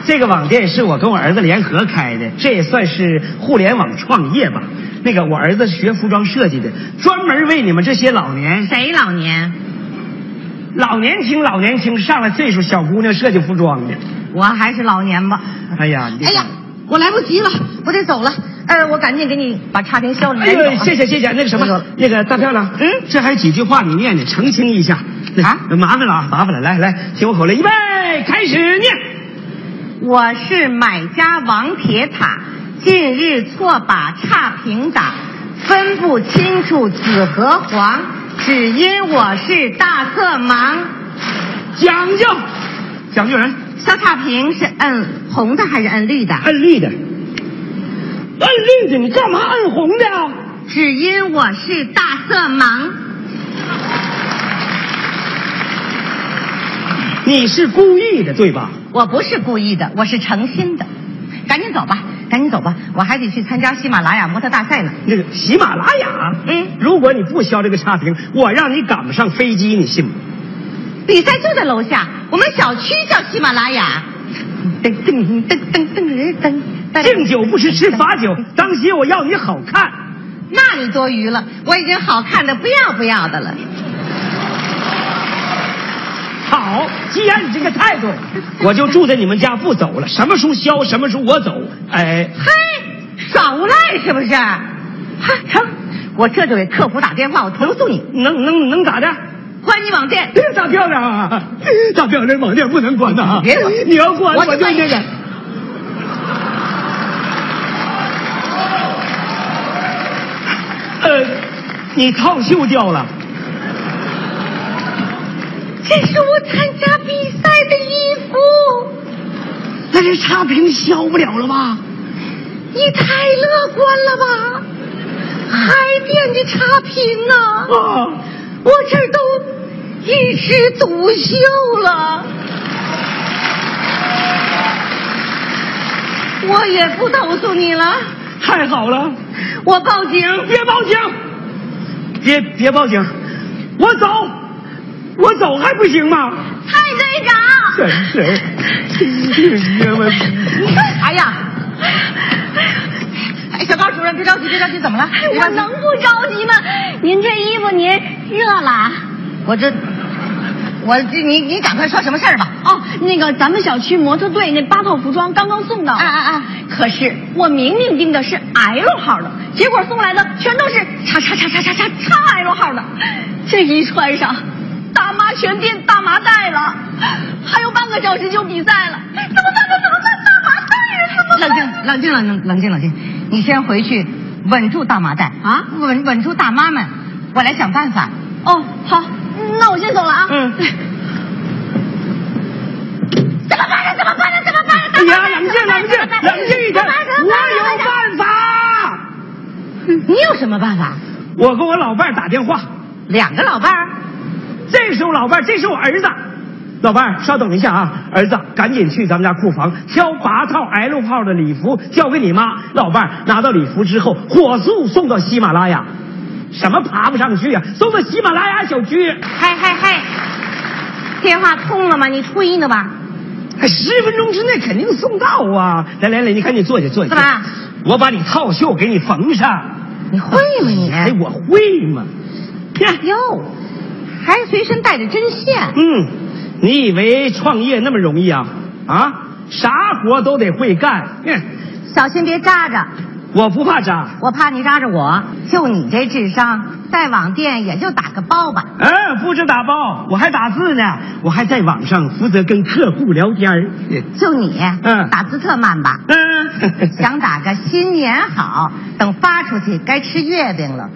这个网店是我跟我儿子联合开的，这也算是互联网创业吧。那个我儿子是学服装设计的，专门为你们这些老年谁老年？老年轻老年轻上了岁数小姑娘设计服装的。我还是老年吧。哎呀，哎呀，我来不及了，我得走了。呃，我赶紧给你把差评消了。哎呦，谢谢谢谢。那个什么，那个大漂亮，嗯，这还有几句话你念念，澄清一下。啊，麻烦了啊，麻烦了。来来，听我口令，预备，开始念。我是买家王铁塔，近日错把差评打，分不清楚紫和黄，只因我是大色盲。讲究，讲究人。小差评是摁红的还是摁绿的？摁绿的。摁绿的，你干嘛摁红的？只因我是大色盲。你是故意的对吧？我不是故意的，我是诚心的。赶紧走吧，赶紧走吧，我还得去参加喜马拉雅模特大赛呢。那个喜马拉雅，嗯，如果你不消这个差评，我让你赶不上飞机，你信吗？比赛就在楼下，我们小区叫喜马拉雅。噔噔噔噔噔噔噔，敬酒不吃吃罚酒，当心我要你好看。那你多余了，我已经好看的不要不要的了。好，既然你这个态度，我就住在你们家不走了。什么时候消，什么时候我走。哎，嘿，耍无赖是不是？哈，成，我这就给客服打电话，我投诉你。能能能咋的？关你网店。大漂亮啊！大漂亮，网店不能关呐！别管，你要关我就那个。呃，你套袖掉了。这是我参加比赛的衣服，那这差评消不了了吧？你太乐观了吧？海淀的差评啊！啊，我这儿都一枝独秀了。我也不投诉你了，太好了！我报警！别报警！别别报警！我走！我走还不行吗？蔡队长，真是，你干啥呀？哎，小高主任，别着急，别着急，怎么了？我能不着急吗？您这衣服您热了？我这，我这你你赶快说什么事儿吧？哦，那个咱们小区模特队那八套服装刚刚送到，啊啊啊！可是我明明订的是 L 号的，结果送来的全都是叉叉叉叉叉叉叉 L 号的，这一穿上，大妈全变大麻袋了，还有半个小时就比赛了，怎么办？这怎么办？大麻袋呀，怎么办？冷静，冷静，冷静，冷静，冷静。你先回去稳住大麻袋啊，稳稳住大妈们，我来想办法。哦，好，那我先走了啊。嗯。怎么办呢？怎么办呢？怎么办呢？哎呀，冷静，冷静，冷静一点，我有办法。你有什么办法？我给我老伴儿打电话，两个老伴儿，这是我老伴儿，这是我儿子。老伴儿，稍等一下啊，儿子，赶紧去咱们家库房挑八套 L 号的礼服，交给你妈。老伴儿拿到礼服之后，火速送到喜马拉雅。什么爬不上去啊、送到喜马拉雅小区。嗨嗨嗨，电话通了吗？你吹呢吧？还十分钟之内肯定送到啊！来来来，你赶紧坐下坐下。干嘛？我把你套袖给你缝上。你会吗你？哎，我会吗？哟，还随身带着针线。嗯，你以为创业那么容易啊？啊，啥活都得会干。嗯，小心别扎着。我不怕扎。我怕你扎着我。就你这智商，在网店也就打个包吧。嗯，不止打包，我还打字呢。我还在网上负责跟客户聊天儿。就你，嗯打字特慢吧？嗯，想打个新年好，等发出去该吃月饼了。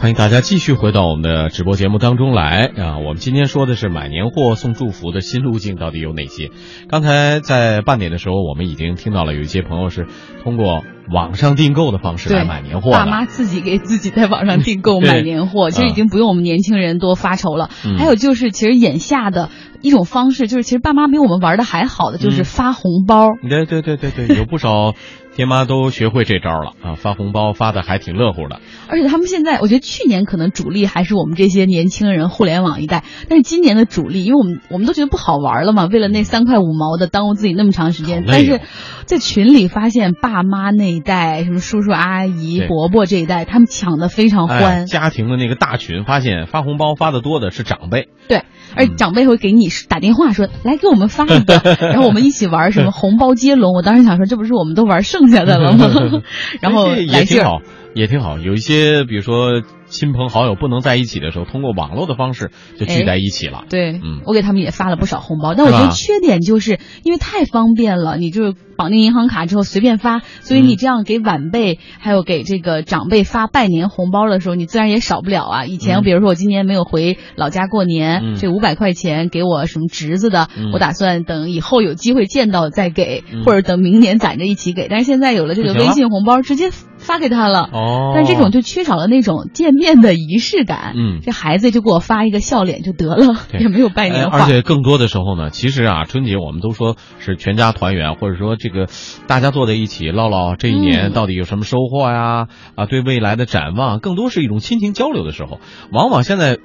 欢迎大家继续回到我们的直播节目当中来啊！我们今天说的是买年货送祝福的新路径到底有哪些？刚才在半点的时候，我们已经听到了有一些朋友是通过网上订购的方式来买年货爸。妈自己给自己在网上 订购买年货，其实已经不用我们年轻人多发愁了。嗯还有就是，其实眼下的一种方式，就是其实爸妈比我们玩的还好的，就是嗯发红包。对对对对对，有不少爹妈都学会这招了啊，发红包发的还挺乐乎的。而且他们现在，我觉得去年可能主力还是我们这些年轻人，互联网一代。但是今年的主力，因为我们我们都觉得不好玩了嘛，为了那三块五毛的耽误自己那么长时间。哦但是在群里发现，爸妈那一代，什么叔叔阿姨、伯伯这一代，他们抢的非常哎，欢。家庭的那个大群，发现发红包发的多的是长辈。对，而长辈会给你打电话说：“ 来给我们发一个，然后我们一起玩什么红包接龙。”我当时想说，这不是我们都玩剩下的了吗？然后这来劲儿。也挺好。有一些比如说亲朋好友不能在一起的时候，通过网络的方式就聚在一起了。对，嗯我给他们也发了不少红包，但我觉得缺点就是因为太方便了，你就是绑定银行卡之后随便发，所以你这样给晚辈还有给这个长辈发拜年红包的时候，你自然也少不了啊。以前嗯比如说我今年没有回老家过年，嗯这五百块钱给我什么侄子的，嗯我打算等以后有机会见到再给，嗯或者等明年攒着一起给。但是现在有了这个微信红包，直接发给他了。哦但这种就缺少了那种见面的仪式感。嗯这孩子就给我发一个笑脸就得了，也没有拜年话。哎而且更多的时候呢，其实啊，春节我们都说是全家团圆，或者说这个大家坐在一起唠唠这一年嗯到底有什么收获呀，啊，对未来的展望，更多是一种亲情交流的时候。往往现在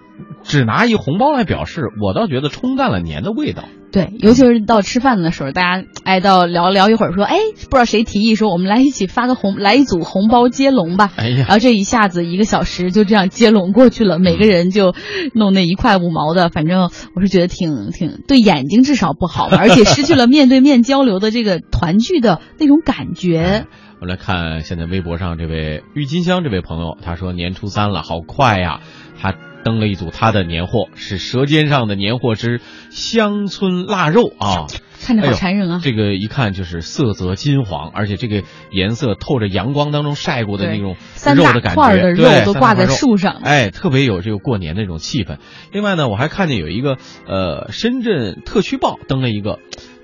只拿一红包来表示，我倒觉得冲淡了年的味道。对，尤其是到吃饭的时候，大家哎到聊聊一会儿，说哎不知道谁提议说我们来一起发个红，来一组红包接龙吧。哎呀然后这一下子一个小时就这样接龙过去了，每个人就弄那一块五毛的，反正我是觉得挺挺对眼睛至少不好嘛，而且失去了面对面交流的这个团聚的那种感觉。我们来看现在微博上这位郁金香这位朋友，他说年初三了，好快呀！他登了一组他的年货，是《舌尖上的年货之乡村腊肉》啊，看着好馋人啊这个一看就是色泽金黄，而且这个颜色透着阳光当中晒过的那种肉的感觉，块的肉对都挂在树上哎，特别有这个过年的那种气氛。另外呢，我还看见有一个呃深圳特区报登了一个。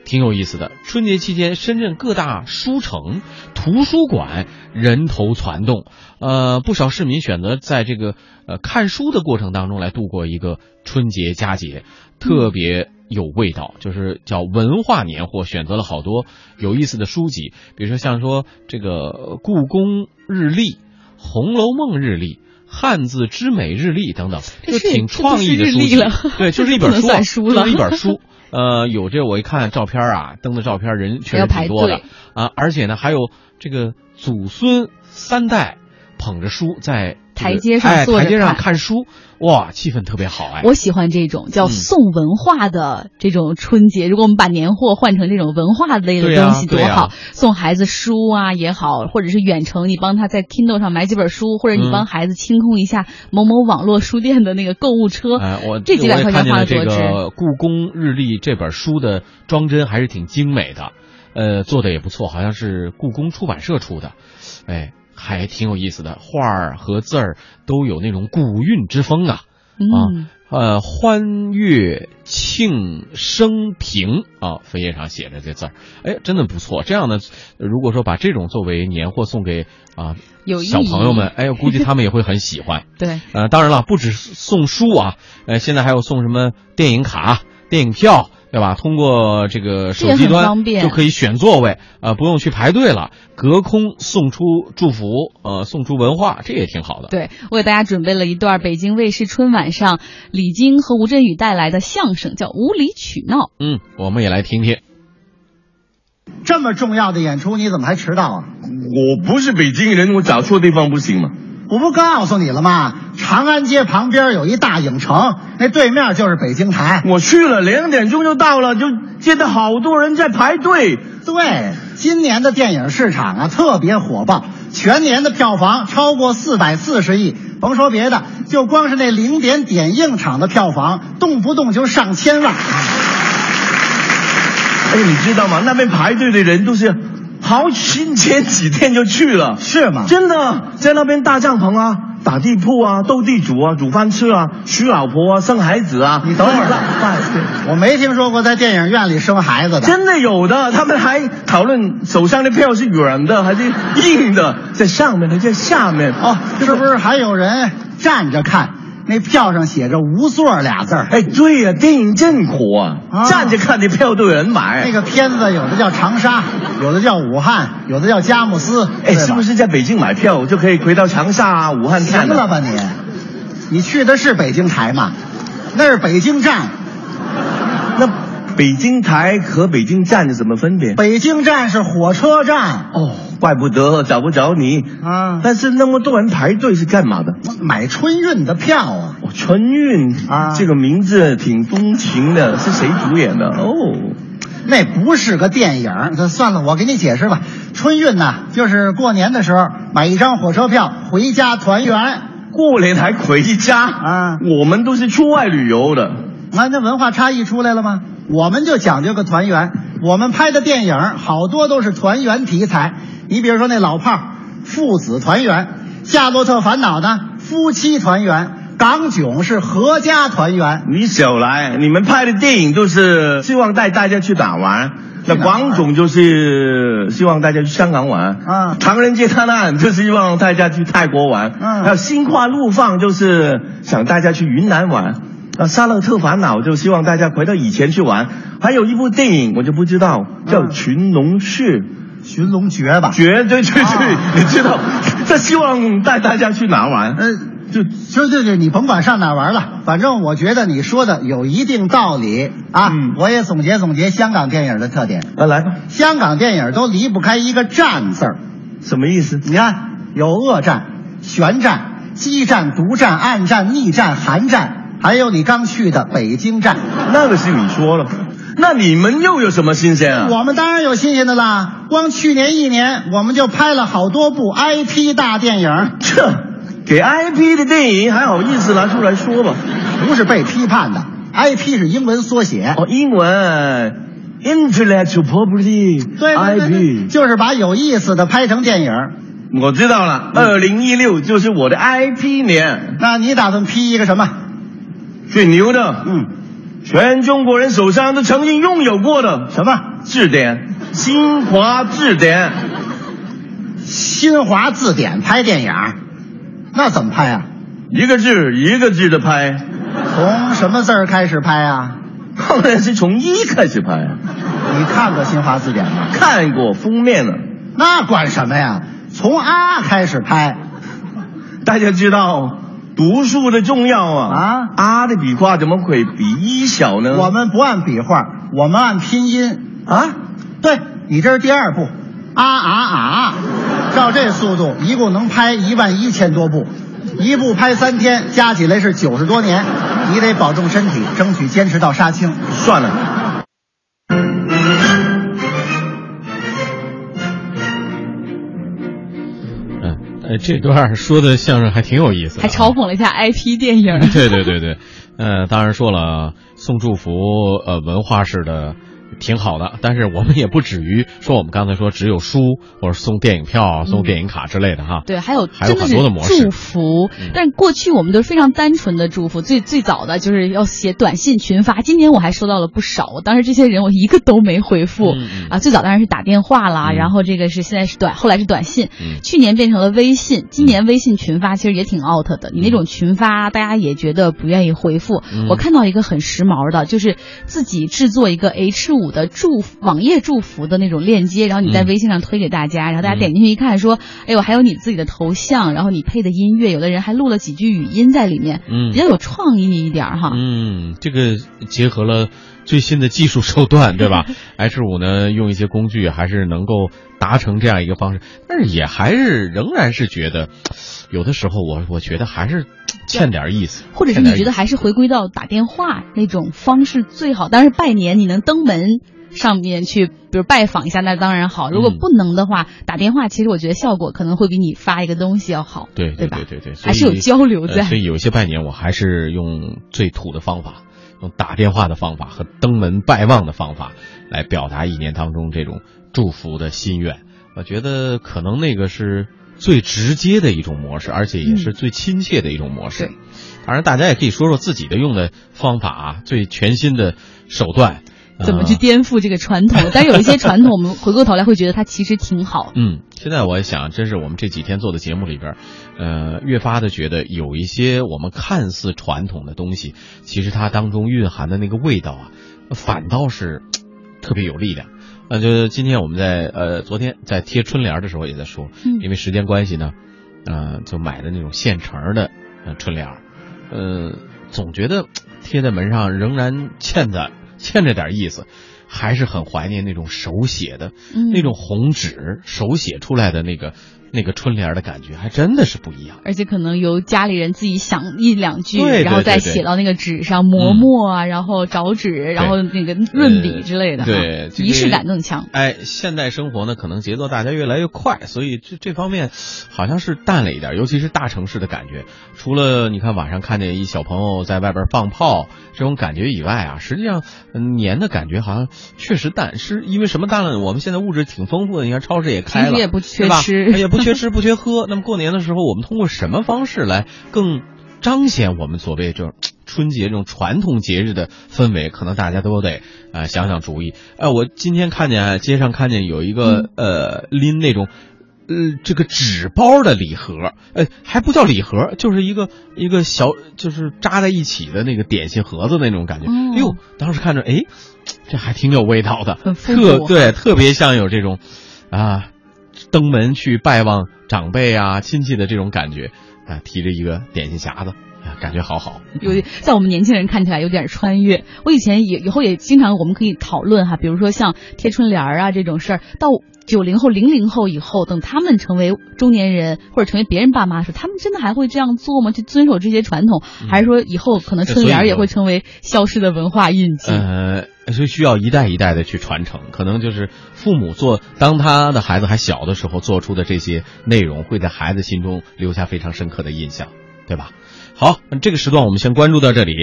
挺有意思的，春节期间，深圳各大书城、图书馆人头攒动，呃，不少市民选择在这个呃看书的过程当中来度过一个春节佳节，特别有味道，就是叫文化年货，选择了好多有意思的书籍，比如说像说这个故宫日历、红楼梦日历。汉字之美日历等等，就挺创意的书籍。对，就是一本书就是一本书。呃，有这我一看照片啊，登的照片人确实挺多的。队。啊，而且呢还有这个祖孙三代捧着书在这个台阶上哎坐着台阶上看看书，哇，气氛特别好哎。我喜欢这种叫嗯送文化的这种春节。如果我们把年货换成这种文化类的东西，多好！送孩子书啊也好，或者是远程你帮他在 Kindle 上买几本书，或者你嗯帮孩子清空一下某某网络书店的那个购物车。哎，我这几百块钱花了多值。个故宫日历这本书的装帧还是挺精美的，呃，做的也不错，好像是故宫出版社出的，哎，还挺有意思的，画儿和字儿都有那种古韵之风啊。嗯，呃，欢悦庆生平啊，扉页上写着这字儿，哎，真的不错。这样呢，如果说把这种作为年货送给啊、有小朋友们，哎，我估计他们也会很喜欢。对，呃，当然了，不止送书啊，呃，现在还有送什么电影卡、电影票，对吧？通过这个手机端就可以选座位，呃，不用去排队了，隔空送出祝福，呃，送出文化，这也挺好的。对，我给大家准备了一段北京卫视春晚上李菁和吴镇宇带来的相声，叫《无理取闹》。嗯，我们也来听听。这么重要的演出，你怎么还迟到啊？我不是北京人，我找错地方不行吗？我不告诉你了吗？长安街旁边有一大影城，那对面就是北京台。我去了，两点钟就到了，就见到好多人在排队。对，今年的电影市场啊特别火爆，全年的票房超过四百四十亿。甭说别的，就光是那零点点映场的票房，动不动就上千万。哎，你知道吗？那边排队的人都是好前前几天就去了，是吗？真的，在那边搭帐篷啊，打地铺啊，斗地主啊，煮饭吃啊，娶老婆啊，生孩子啊。你等会儿，我没听说过在电影院里生孩子的。真的有的，他们还讨论手上的票是软的还是硬的，在上面的，在下面。哦，是不是还有人站着看？那票上写着“无座”俩字儿。哎，对呀、电影真苦啊！啊站着看那票都有人买。那个片子有的叫长沙，有的叫武汉，有的叫佳木斯。哎，是不是在北京买票就可以回到长沙啊、武汉看呢？行了吧你？你去的是北京台吗？那是北京站。那北京台和北京站是怎么分别？北京站是火车站。哦，怪不得找不着你啊！但是那么多人排队是干嘛的？买春运的票啊！哦，春运啊，这个名字挺风情的，是谁主演的？哦，那不是个电影，那算了，我给你解释吧。春运呐，就是过年的时候买一张火车票回家团圆。过年还回家啊？我们都是出外旅游的。啊，那文化差异出来了吗？我们就讲究个团圆。我们拍的电影好多都是团圆题材。你比如说那老炮儿，父子团圆；夏洛特烦恼呢，夫妻团圆；港囧是合家团圆。你少来，你们拍的电影都是希望带大家去哪玩？那广总就是希望大家去香港玩，啊，唐人街探案就是希望大家去泰国玩，嗯，还有心花怒放就是想大家去云南玩，啊，沙勒特烦恼就希望大家回到以前去玩，还有一部电影我就不知道叫《群龙穴》。寻龙诀吧，诀对对对，你知道，他希望带大家去哪玩？呃，就就就就你甭管上哪玩了，反正我觉得你说的有一定道理啊。嗯我也总结总结香港电影的特点。啊，来吧，香港电影都离不开一个“战”字儿，什么意思？你看，有恶战、悬战、激战、独战、暗战、逆战、寒战，还有你刚去的北京站，那个是你说了。那你们又有什么新鲜啊？我们当然有新鲜的啦！光去年一年，我们就拍了好多部 IP 大电影。这给 IP 的电影还好意思拿出来说吧？不是被批判的，IP 是英文缩写。哦，英文 Intellectual Property 对对对 IP 就是把有意思的拍成电影。我知道了，二零一六就是我的 IP 年。那你打算批一个什么？最牛的，嗯，全中国人手上都曾经拥有过的什么字典？新华字典。新华字典拍电影，那怎么拍啊？一个字一个字的拍。从什么字儿开始拍啊？当然是从一开始拍。你看过新华字典吗？看过封面了。那管什么呀？从啊开始拍。大家知道读数的重要啊啊啊的笔画怎么会比一小呢？我们不按笔画，我们按拼音啊，对你这是第二步，啊啊啊！照这速度，一共能拍一万一千多部，一部拍三天，加起来是九十多年。你得保重身体，争取坚持到杀青。算了。呃，这段说的相声还挺有意思啊，还嘲讽了一下 IP 电影。对对对对，呃，当然说了送祝福，呃，文化式的挺好的，但是我们也不止于说我们刚才说只有书或者送电影票、送电影卡之类的哈。对，还有还有很多的模式祝福嗯，但是过去我们都是非常单纯的祝福，最最早的就是要写短信群发。今年我还收到了不少，我当时这些人我一个都没回复、啊。最早当然是打电话啦，嗯然后这个是现在是短，后来是短信，嗯去年变成了微信，今年微信群发其实也挺 out 的。你那种群发，大家也觉得不愿意回复。嗯我看到一个很时髦的，就是自己制作一个 H 五的祝福网页祝福的那种链接，然后你在嗯。微信上推给大家，然后大家点进去一看，说，哎呦，还有你自己的头像，然后你配的音乐，有的人还录了几句语音在里面，嗯。比较有创意一点哈。嗯，这个结合了最新的技术手段，对吧？H 五呢，用一些工具还是能够达成这样一个方式，但是也还是仍然是觉得，有的时候我我觉得还是欠点意思，或者是你觉得还是回归到打电话那种方式最好？当然拜年你能登门上面去，比如拜访一下，那当然好。如果嗯不能的话，打电话其实我觉得效果可能会比你发一个东西要好。对对吧对对对，还是有交流在呃所以有些拜年，我还是用最土的方法，用打电话的方法和登门拜望的方法来表达一年当中这种祝福的心愿。我觉得可能那个是最直接的一种模式，而且也是最亲切的一种模式。对当然，大家也可以说说自己的用的方法啊，最全新的手段。怎么去呃颠覆这个传统？但是有一些传统，我们回过头来会觉得它其实挺好。嗯，现在我想，真是我们这几天做的节目里边，呃，越发的觉得有一些我们看似传统的东西，其实它当中蕴含的那个味道啊，反倒是特别有力量。呃，就是今天我们在呃昨天在贴春联儿的时候也在说，嗯因为时间关系呢，呃，就买的那种现成的呃春联儿，呃，总觉得贴在门上仍然欠着欠着点意思。还是很怀念那种手写的，嗯那种红纸手写出来的那个那个春联儿的感觉，还真的是不一样。而且可能由家里人自己想一两句，对对然后再写到那个纸上磨墨啊，然后找纸，然后那个润笔之类的，对，仪式感更强。哎，现代生活呢，可能节奏大家越来越快，所以这这方面好像是淡了一点，尤其是大城市的感觉。除了你看晚上看见一小朋友在外边放炮这种感觉以外啊，实际上嗯年的感觉好像确实淡，是因为什么淡了？我们现在物质挺丰富的，你看超市也开了，也不缺吃哎也不 缺吃不缺喝。那么过年的时候，我们通过什么方式来更彰显我们所谓这种春节这种传统节日的氛围？可能大家都得啊、呃想想主意。呃，我今天看见啊街上看见有一个、呃拎那种。呃，这个纸包的礼盒，呃，还不叫礼盒，就是一个一个小，就是扎在一起的那个点心盒子那种感觉。哦哎呦，当时看着，哎，这还挺有味道的，特对，特别像有这种啊，登门去拜望长辈啊、亲戚的这种感觉啊，提着一个点心匣子，啊，感觉好好。有在我们年轻人看起来有点穿越。我以前也以后也经常我们可以讨论哈，比如说像贴春联儿啊这种事儿，到九零后、零零后以后，等他们成为中年人或者成为别人爸妈的时候，他们真的还会这样做吗？去遵守这些传统，还是说以后可能春联也会成为消失的文化印记？呃，所以需要一代一代的去传承，可能就是父母做，当他的孩子还小的时候做出的这些内容，会在孩子心中留下非常深刻的印象，对吧？好，这个时段我们先关注到这里。